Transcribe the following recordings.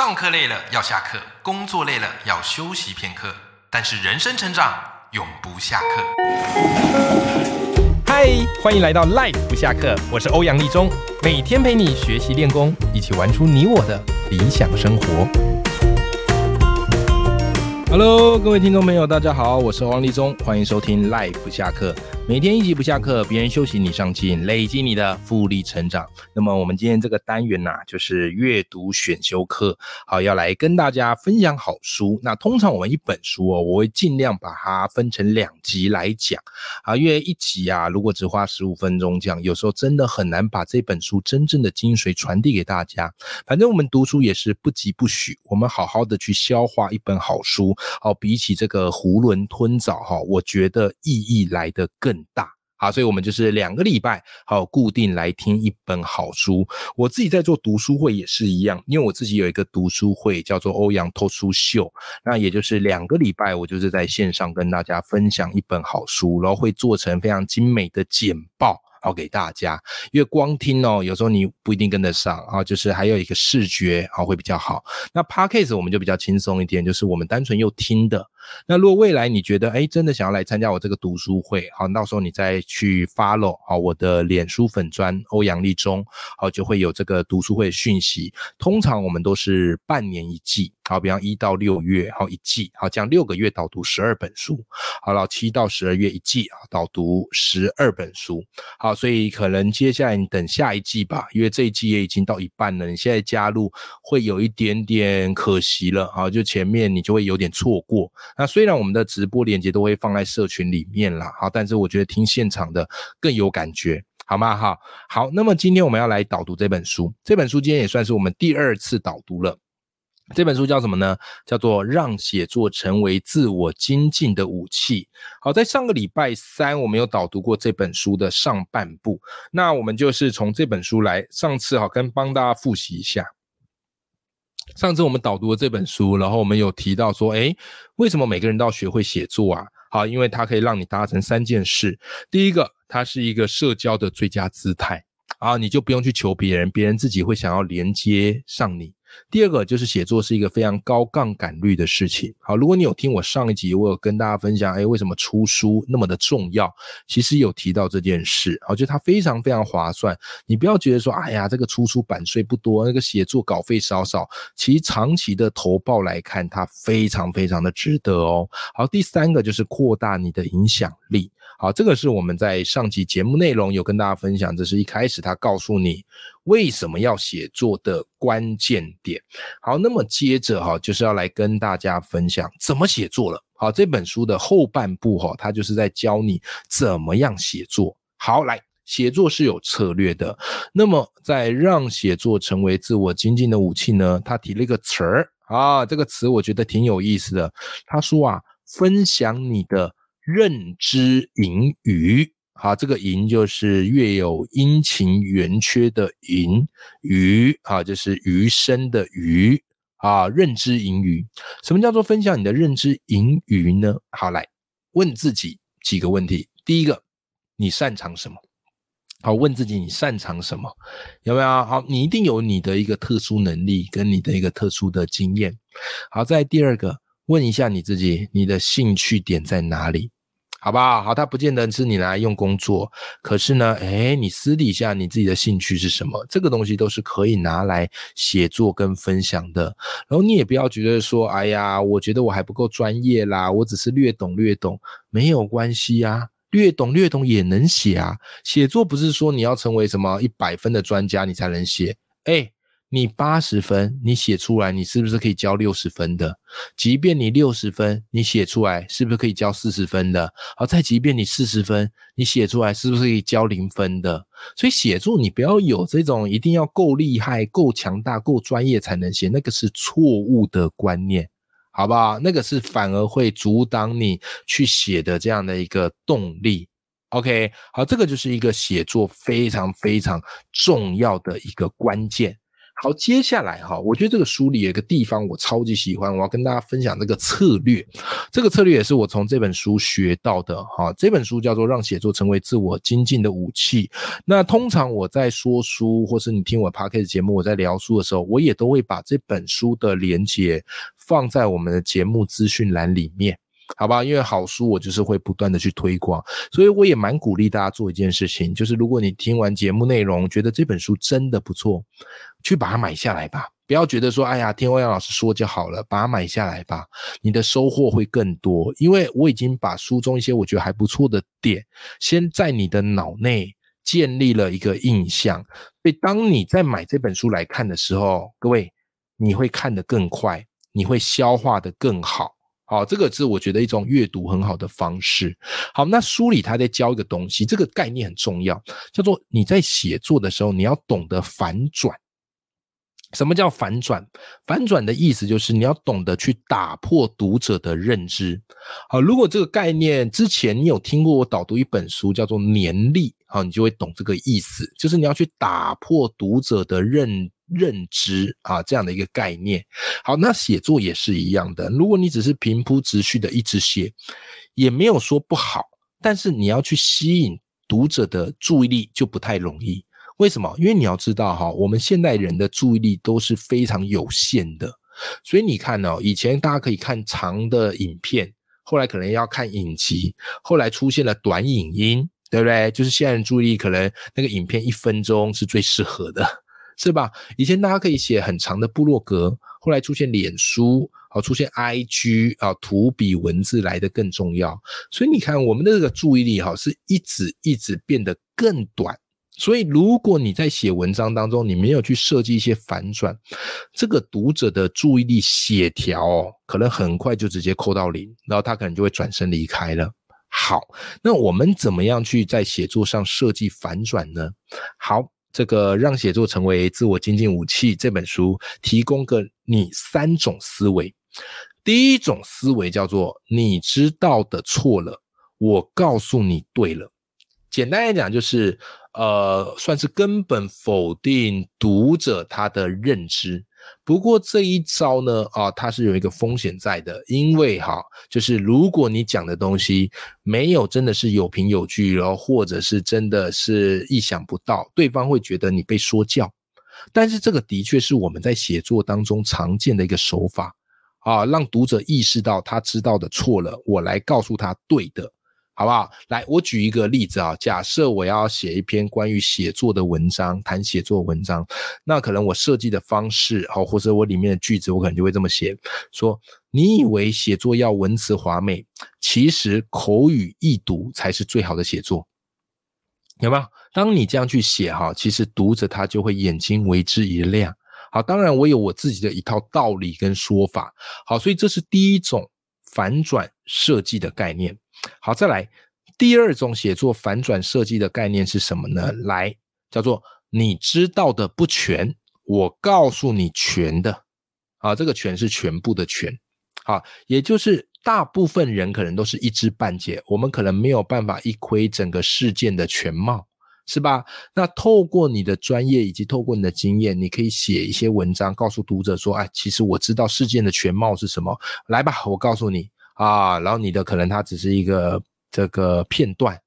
上课累了要下课，工作累了要休息片刻，但是人生成长永不下课。嗨，欢迎来到 Life 不下课，我是欧阳立中，每天陪你学习练功，一起玩出你我的理想生活。Hello，各位听众朋友，大家好，我是王立中，欢迎收听 Life 不下课。每天一集不下课，别人休息你上进，累积你的复利成长。那么我们今天这个单元呐，就是阅读选修课，好，要来跟大家分享好书。那通常我们一本书哦，我会尽量把它分成两集来讲啊，因为一集啊，如果只花十五分钟讲，有时候真的很难把这本书真正的精髓传递给大家。反正我们读书也是不急不徐，我们好好的去消化一本好书。好，比起这个囫囵吞枣哈，我觉得意义来得更。大好，所以我们就是两个礼拜好固定来听一本好书。我自己在做读书会也是一样，因为我自己有一个读书会叫做欧阳脱书秀，那也就是两个礼拜我就是在线上跟大家分享一本好书，然后会做成非常精美的简报。好给大家，因为光听哦，有时候你不一定跟得上啊，就是还有一个视觉啊会比较好。那 podcast 我们就比较轻松一点，就是我们单纯又听的。那如果未来你觉得哎真的想要来参加我这个读书会，好，到时候你再去 follow 好我的脸书粉砖欧阳立中，好就会有这个读书会讯息。通常我们都是半年一季。好，比方一到六月，好一季，好这样六个月导读十二本书，好了七到十二月一季啊，导读十二本书，好，所以可能接下来你等下一季吧，因为这一季也已经到一半了，你现在加入会有一点点可惜了，好，就前面你就会有点错过。那虽然我们的直播链接都会放在社群里面啦，好，但是我觉得听现场的更有感觉，好吗？哈，好，那么今天我们要来导读这本书，这本书今天也算是我们第二次导读了。这本书叫什么呢？叫做《让写作成为自我精进的武器》。好，在上个礼拜三，我们有导读过这本书的上半部。那我们就是从这本书来，上次好跟帮大家复习一下。上次我们导读了这本书，然后我们有提到说，诶，为什么每个人都要学会写作啊？好，因为它可以让你达成三件事。第一个，它是一个社交的最佳姿态啊，你就不用去求别人，别人自己会想要连接上你。第二个就是写作是一个非常高杠杆率的事情。好，如果你有听我上一集，我有跟大家分享，哎，为什么出书那么的重要？其实有提到这件事，好，就它非常非常划算。你不要觉得说，哎呀，这个出书版税不多，那个写作稿费少少，其实长期的投报来看，它非常非常的值得哦。好，第三个就是扩大你的影响力。好，这个是我们在上集节目内容有跟大家分享，这是一开始他告诉你为什么要写作的关键点。好，那么接着哈，就是要来跟大家分享怎么写作了。好，这本书的后半部哈，它就是在教你怎么样写作。好，来，写作是有策略的。那么在让写作成为自我精进的武器呢，他提了一个词儿啊，这个词我觉得挺有意思的。他说啊，分享你的。认知盈余，好，这个盈就是月有阴晴圆缺的盈余，啊，就是余生的余，啊，认知盈余，什么叫做分享你的认知盈余呢？好，来问自己几个问题。第一个，你擅长什么？好，问自己你擅长什么？有没有？好，你一定有你的一个特殊能力跟你的一个特殊的经验。好，在第二个，问一下你自己，你的兴趣点在哪里？好不好？好，它不见得是你拿来用工作，可是呢，哎，你私底下你自己的兴趣是什么？这个东西都是可以拿来写作跟分享的。然后你也不要觉得说，哎呀，我觉得我还不够专业啦，我只是略懂略懂，没有关系呀，略懂略懂也能写啊。写作不是说你要成为什么一百分的专家你才能写，哎。你八十分，你写出来，你是不是可以交六十分的？即便你六十分，你写出来，是不是可以交四十分的？好，再即便你四十分，你写出来，是不是可以交零分的？所以写作你不要有这种一定要够厉害、够强大、够专业才能写，那个是错误的观念，好不好？那个是反而会阻挡你去写的这样的一个动力。OK，好，这个就是一个写作非常非常重要的一个关键。好，接下来哈，我觉得这个书里有个地方我超级喜欢，我要跟大家分享这个策略。这个策略也是我从这本书学到的哈。这本书叫做《让写作成为自我精进的武器》。那通常我在说书，或是你听我 podcast 节目，我在聊书的时候，我也都会把这本书的连接放在我们的节目资讯栏里面。好吧，因为好书我就是会不断的去推广，所以我也蛮鼓励大家做一件事情，就是如果你听完节目内容觉得这本书真的不错，去把它买下来吧。不要觉得说，哎呀，听欧阳老师说就好了，把它买下来吧，你的收获会更多。因为我已经把书中一些我觉得还不错的点，先在你的脑内建立了一个印象，所以当你在买这本书来看的时候，各位你会看得更快，你会消化的更好。好，这个是我觉得一种阅读很好的方式。好，那书里他在教一个东西，这个概念很重要，叫做你在写作的时候，你要懂得反转。什么叫反转？反转的意思就是你要懂得去打破读者的认知。好，如果这个概念之前你有听过我导读一本书叫做《年历》，好，你就会懂这个意思，就是你要去打破读者的认。认知啊，这样的一个概念。好，那写作也是一样的。如果你只是平铺直叙的一直写，也没有说不好，但是你要去吸引读者的注意力就不太容易。为什么？因为你要知道哈，我们现代人的注意力都是非常有限的。所以你看哦，以前大家可以看长的影片，后来可能要看影集，后来出现了短影音，对不对？就是现在注意力可能那个影片一分钟是最适合的。是吧？以前大家可以写很长的部落格，后来出现脸书，好出现 IG 啊，图比文字来的更重要。所以你看，我们的这个注意力哈，是一直一直变得更短。所以如果你在写文章当中，你没有去设计一些反转，这个读者的注意力协调，可能很快就直接扣到零，然后他可能就会转身离开了。好，那我们怎么样去在写作上设计反转呢？好。这个让写作成为自我精进武器这本书提供个你三种思维。第一种思维叫做你知道的错了，我告诉你对了。简单来讲就是，呃，算是根本否定读者他的认知。不过这一招呢，啊，它是有一个风险在的，因为哈，就是如果你讲的东西没有真的是有凭有据，然后或者是真的是意想不到，对方会觉得你被说教。但是这个的确是我们在写作当中常见的一个手法啊，让读者意识到他知道的错了，我来告诉他对的。好不好？来，我举一个例子啊。假设我要写一篇关于写作的文章，谈写作文章，那可能我设计的方式，好，或者我里面的句子，我可能就会这么写：说，你以为写作要文辞华美，其实口语易读才是最好的写作，有没有？当你这样去写哈，其实读者他就会眼睛为之一亮。好，当然我有我自己的一套道理跟说法。好，所以这是第一种反转设计的概念。好，再来第二种写作反转设计的概念是什么呢？来，叫做你知道的不全，我告诉你全的。啊，这个全是全部的全。好，也就是大部分人可能都是一知半解，我们可能没有办法一窥整个事件的全貌，是吧？那透过你的专业以及透过你的经验，你可以写一些文章，告诉读者说：哎，其实我知道事件的全貌是什么。来吧，我告诉你。啊，然后你的可能它只是一个这个片段，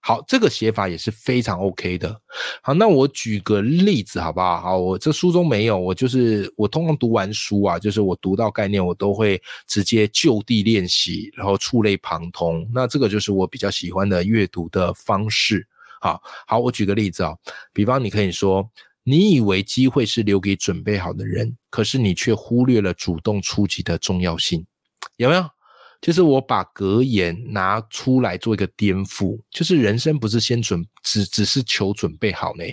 好，这个写法也是非常 OK 的。好，那我举个例子好不好？好，我这书中没有，我就是我通常读完书啊，就是我读到概念，我都会直接就地练习，然后触类旁通。那这个就是我比较喜欢的阅读的方式。好，好，我举个例子啊，比方你可以说，你以为机会是留给准备好的人，可是你却忽略了主动出击的重要性，有没有？就是我把格言拿出来做一个颠覆，就是人生不是先准只只是求准备好呢，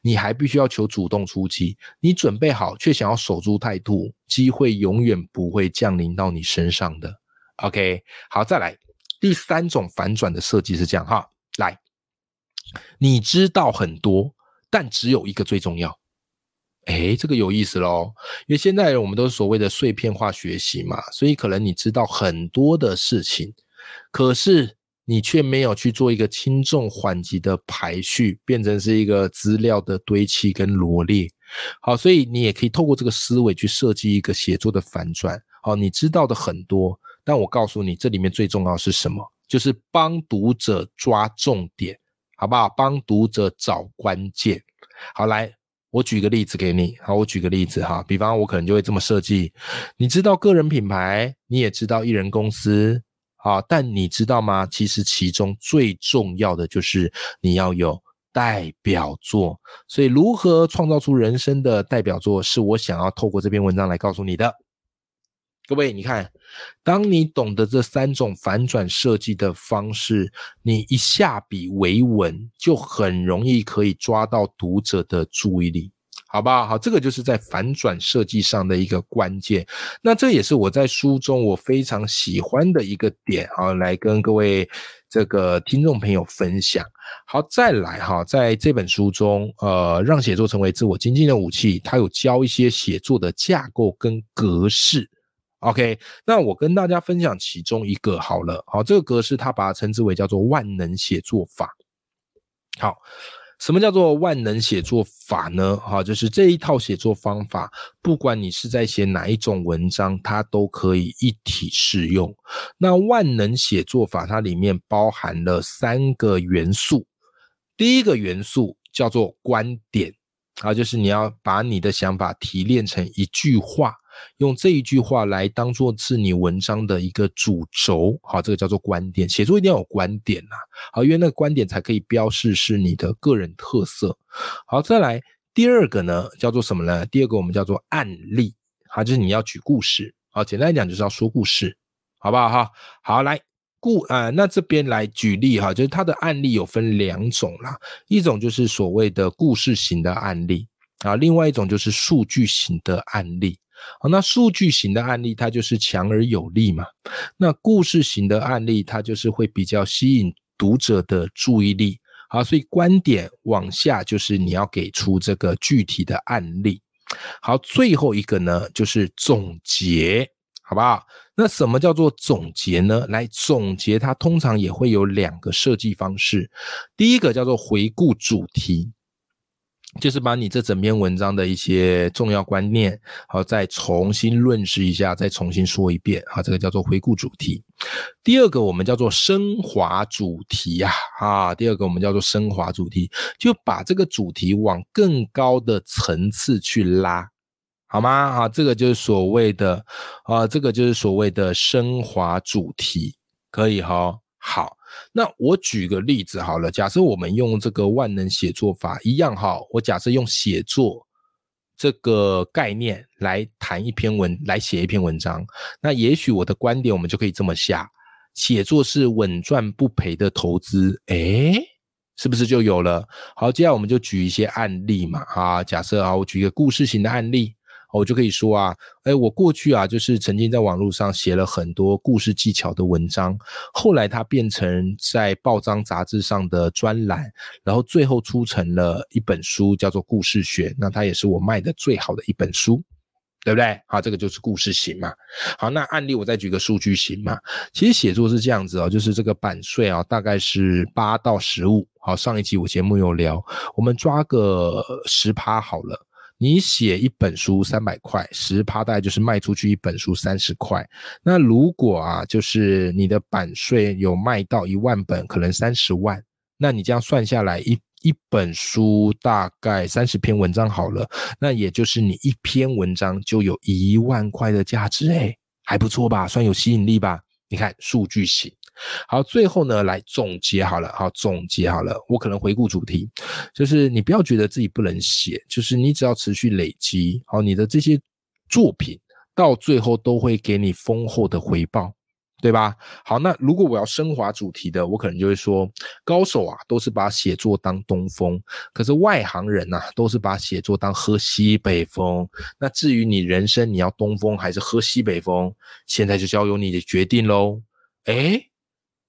你还必须要求主动出击。你准备好却想要守株待兔，机会永远不会降临到你身上的。OK，好，再来第三种反转的设计是这样哈，来，你知道很多，但只有一个最重要。哎，这个有意思喽，因为现在我们都是所谓的碎片化学习嘛，所以可能你知道很多的事情，可是你却没有去做一个轻重缓急的排序，变成是一个资料的堆砌跟罗列。好，所以你也可以透过这个思维去设计一个写作的反转。好，你知道的很多，但我告诉你，这里面最重要是什么？就是帮读者抓重点，好不好？帮读者找关键。好，来，我举个例子给你。好，我举个例子哈，比方我可能就会这么设计。你知道个人品牌，你也知道艺人公司，啊，但你知道吗？其实其中最重要的就是你要有代表作。所以，如何创造出人生的代表作，是我想要透过这篇文章来告诉你的。各位，你看，当你懂得这三种反转设计的方式，你一下笔为文，就很容易可以抓到读者的注意力，好不好？好，这个就是在反转设计上的一个关键。那这也是我在书中我非常喜欢的一个点啊，来跟各位这个听众朋友分享。好，再来哈，在这本书中，呃，让写作成为自我精进的武器，它有教一些写作的架构跟格式。OK，那我跟大家分享其中一个好了，好，这个格式它把它称之为叫做万能写作法。好，什么叫做万能写作法呢？好，就是这一套写作方法，不管你是在写哪一种文章，它都可以一体适用。那万能写作法它里面包含了三个元素，第一个元素叫做观点，啊，就是你要把你的想法提炼成一句话。用这一句话来当做是你文章的一个主轴，好，这个叫做观点。写作一定要有观点呐，好，因为那个观点才可以标示是你的个人特色。好，再来第二个呢，叫做什么呢？第二个我们叫做案例，好，就是你要举故事，好，简单来讲就是要说故事，好不好？哈，好，来故啊，那这边来举例哈，就是它的案例有分两种啦，一种就是所谓的故事型的案例啊，另外一种就是数据型的案例。好，那数据型的案例它就是强而有力嘛。那故事型的案例它就是会比较吸引读者的注意力。好，所以观点往下就是你要给出这个具体的案例。好，最后一个呢就是总结，好不好？那什么叫做总结呢？来总结它通常也会有两个设计方式。第一个叫做回顾主题。就是把你这整篇文章的一些重要观念，好，再重新论述一下，再重新说一遍，啊，这个叫做回顾主题。第二个我们叫做升华主题呀，啊，第二个我们叫做升华主题，就把这个主题往更高的层次去拉，好吗？啊，这个就是所谓的，啊，这个就是所谓的升华主题，可以哈，好。那我举个例子好了，假设我们用这个万能写作法一样哈，我假设用写作这个概念来谈一篇文，来写一篇文章，那也许我的观点我们就可以这么下：写作是稳赚不赔的投资，诶，是不是就有了？好，接下来我们就举一些案例嘛，啊，假设啊，我举一个故事型的案例。我就可以说啊，哎，我过去啊，就是曾经在网络上写了很多故事技巧的文章，后来它变成在报章杂志上的专栏，然后最后出成了一本书，叫做《故事学》，那它也是我卖的最好的一本书，对不对？好，这个就是故事型嘛。好，那案例我再举个数据型嘛。其实写作是这样子哦，就是这个版税啊，大概是八到十五。好，上一集我节目有聊，我们抓个十趴好了。你写一本书三百块，十趴大概就是卖出去一本书三十块。那如果啊，就是你的版税有卖到一万本，可能三十万。那你这样算下来，一一本书大概三十篇文章好了，那也就是你一篇文章就有一万块的价值，哎，还不错吧？算有吸引力吧？你看数据型。好，最后呢，来总结好了，好总结好了，我可能回顾主题，就是你不要觉得自己不能写，就是你只要持续累积，好，你的这些作品到最后都会给你丰厚的回报，对吧？好，那如果我要升华主题的，我可能就会说，高手啊都是把写作当东风，可是外行人呐都是把写作当喝西北风。那至于你人生你要东风还是喝西北风，现在就交由你的决定喽。诶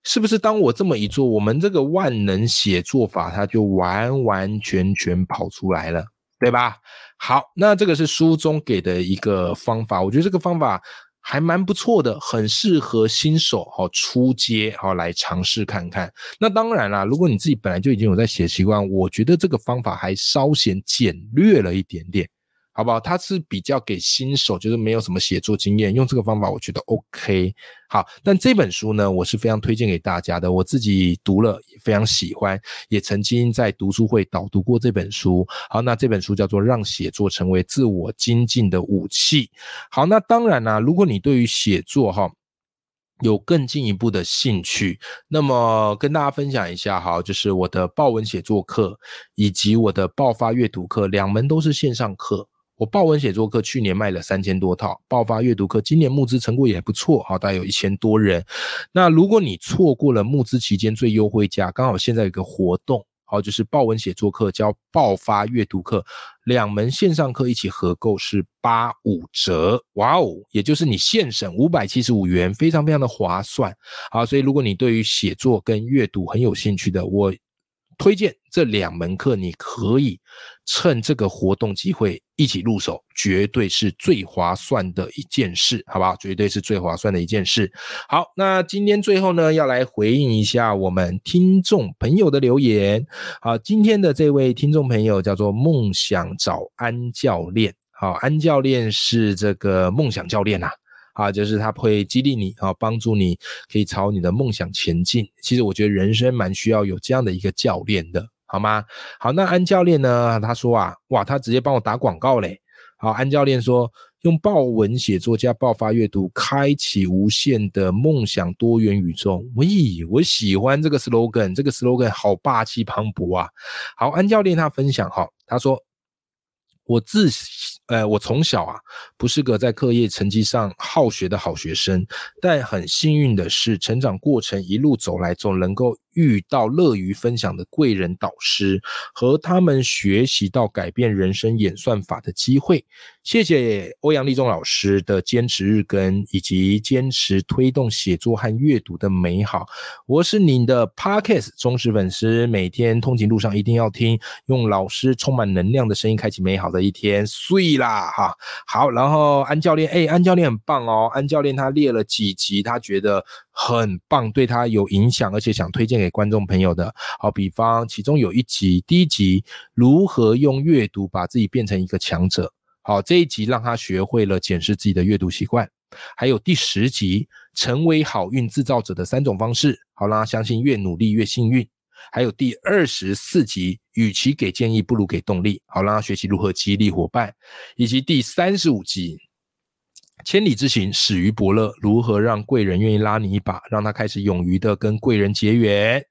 是不是当我这么一做，我们这个万能写作法它就完完全全跑出来了，对吧？好，那这个是书中给的一个方法，我觉得这个方法还蛮不错的，很适合新手哈出街哈来尝试看看。那当然啦，如果你自己本来就已经有在写习惯，我觉得这个方法还稍显简略了一点点。好不好？它是比较给新手，就是没有什么写作经验，用这个方法我觉得 OK。好，但这本书呢，我是非常推荐给大家的。我自己读了，也非常喜欢，也曾经在读书会导读过这本书。好，那这本书叫做《让写作成为自我精进的武器》。好，那当然啦，如果你对于写作哈有更进一步的兴趣，那么跟大家分享一下哈，就是我的报文写作课以及我的爆发阅读课，两门都是线上课。我报文写作课去年卖了三千多套，爆发阅读课今年募资成果也不错，好，大概有一千多人。那如果你错过了募资期间最优惠价，刚好现在有个活动，好，就是报文写作课教爆发阅读课两门线上课一起合购是八五折，哇哦，也就是你现省五百七十五元，非常非常的划算。好，所以如果你对于写作跟阅读很有兴趣的，我。推荐这两门课，你可以趁这个活动机会一起入手，绝对是最划算的一件事，好不好？绝对是最划算的一件事。好，那今天最后呢，要来回应一下我们听众朋友的留言。好，今天的这位听众朋友叫做梦想找安教练。好，安教练是这个梦想教练呐。啊，啊就是他会激励你啊，帮助你可以朝你的梦想前进。其实我觉得人生蛮需要有这样的一个教练的，好吗？好，那安教练呢？他说啊，哇，他直接帮我打广告嘞。好，安教练说，用爆文写作加爆发阅读，开启无限的梦想多元宇宙。喂，我喜欢这个 slogan，这个 slogan 好霸气磅礴啊。好，安教练他分享哈，他说。我自，呃，我从小啊，不是个在课业成绩上好学的好学生，但很幸运的是，成长过程一路走来，总能够。遇到乐于分享的贵人导师，和他们学习到改变人生演算法的机会。谢谢欧阳立中老师的坚持日更，以及坚持推动写作和阅读的美好。我是您的 Podcast 忠实粉丝，每天通勤路上一定要听，用老师充满能量的声音开启美好的一天。睡啦哈，好，然后安教练，哎，安教练很棒哦，安教练他列了几集，他觉得。很棒，对他有影响，而且想推荐给观众朋友的。好，比方其中有一集，第一集如何用阅读把自己变成一个强者。好，这一集让他学会了检视自己的阅读习惯。还有第十集，成为好运制造者的三种方式。好，让他相信越努力越幸运。还有第二十四集，与其给建议，不如给动力。好，让他学习如何激励伙伴。以及第三十五集。千里之行，始于伯乐。如何让贵人愿意拉你一把，让他开始勇于的跟贵人结缘？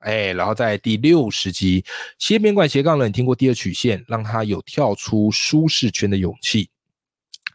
哎，然后在第六十集，斜边管斜杠了。你，听过第二曲线，让他有跳出舒适圈的勇气。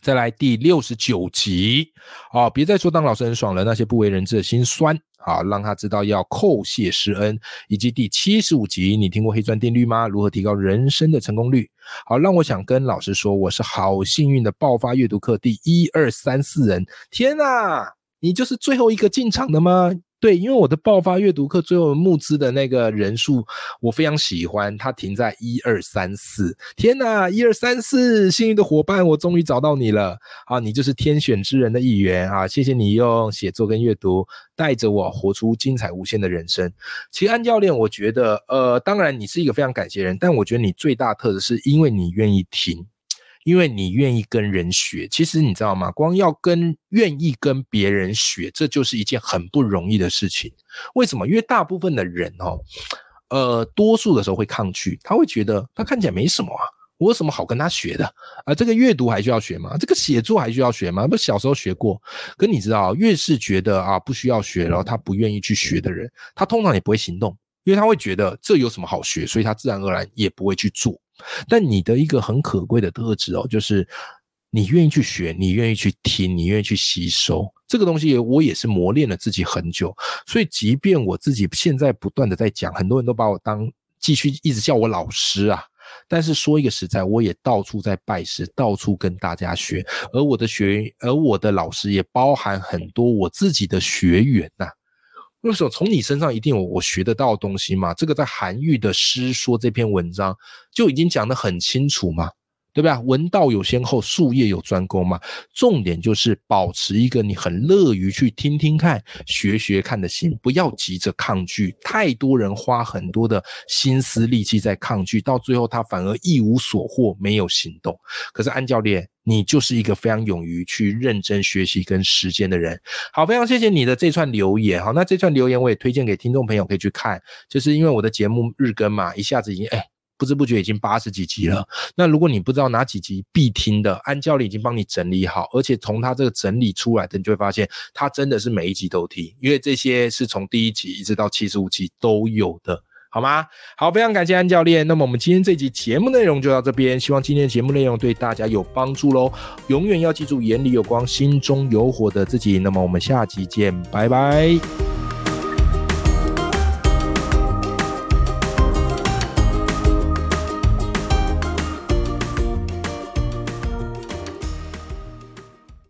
再来第六十九集，啊，别再说当老师很爽了，那些不为人知的心酸。好，让他知道要叩谢施恩，以及第七十五集，你听过黑钻定律吗？如何提高人生的成功率？好，让我想跟老师说，我是好幸运的爆发阅读课第一二三四人。天哪，你就是最后一个进场的吗？对，因为我的爆发阅读课最后募资的那个人数，我非常喜欢，它停在一二三四。天哪，一二三四，幸运的伙伴，我终于找到你了啊！你就是天选之人的一员啊！谢谢你用写作跟阅读带着我活出精彩无限的人生。其实安教练，我觉得，呃，当然你是一个非常感谢人，但我觉得你最大特质是因为你愿意听。因为你愿意跟人学，其实你知道吗？光要跟愿意跟别人学，这就是一件很不容易的事情。为什么？因为大部分的人哦，呃，多数的时候会抗拒，他会觉得他看起来没什么啊，我有什么好跟他学的啊？这个阅读还需要学吗？这个写作还需要学吗？不，小时候学过。可你知道，越是觉得啊不需要学，然后他不愿意去学的人，他通常也不会行动，因为他会觉得这有什么好学，所以他自然而然也不会去做。但你的一个很可贵的特质哦，就是你愿意去学，你愿意去听，你愿意去吸收这个东西。我也是磨练了自己很久，所以即便我自己现在不断的在讲，很多人都把我当继续一直叫我老师啊。但是说一个实在，我也到处在拜师，到处跟大家学，而我的学员，而我的老师也包含很多我自己的学员呐。为什么从你身上一定有我学得到的东西嘛？这个在韩愈的诗说这篇文章就已经讲得很清楚嘛。对不对？闻道有先后，术业有专攻嘛。重点就是保持一个你很乐于去听听看、学学看的心，不要急着抗拒。太多人花很多的心思力气在抗拒，到最后他反而一无所获，没有行动。可是安教练，你就是一个非常勇于去认真学习跟实践的人。好，非常谢谢你的这串留言。好，那这串留言我也推荐给听众朋友可以去看，就是因为我的节目日更嘛，一下子已经哎。不知不觉已经八十几集了。那如果你不知道哪几集必听的，安教练已经帮你整理好，而且从他这个整理出来的，你就会发现他真的是每一集都听，因为这些是从第一集一直到七十五集都有的，好吗？好，非常感谢安教练。那么我们今天这集节目内容就到这边，希望今天的节目内容对大家有帮助喽。永远要记住，眼里有光，心中有火的自己。那么我们下集见，拜拜。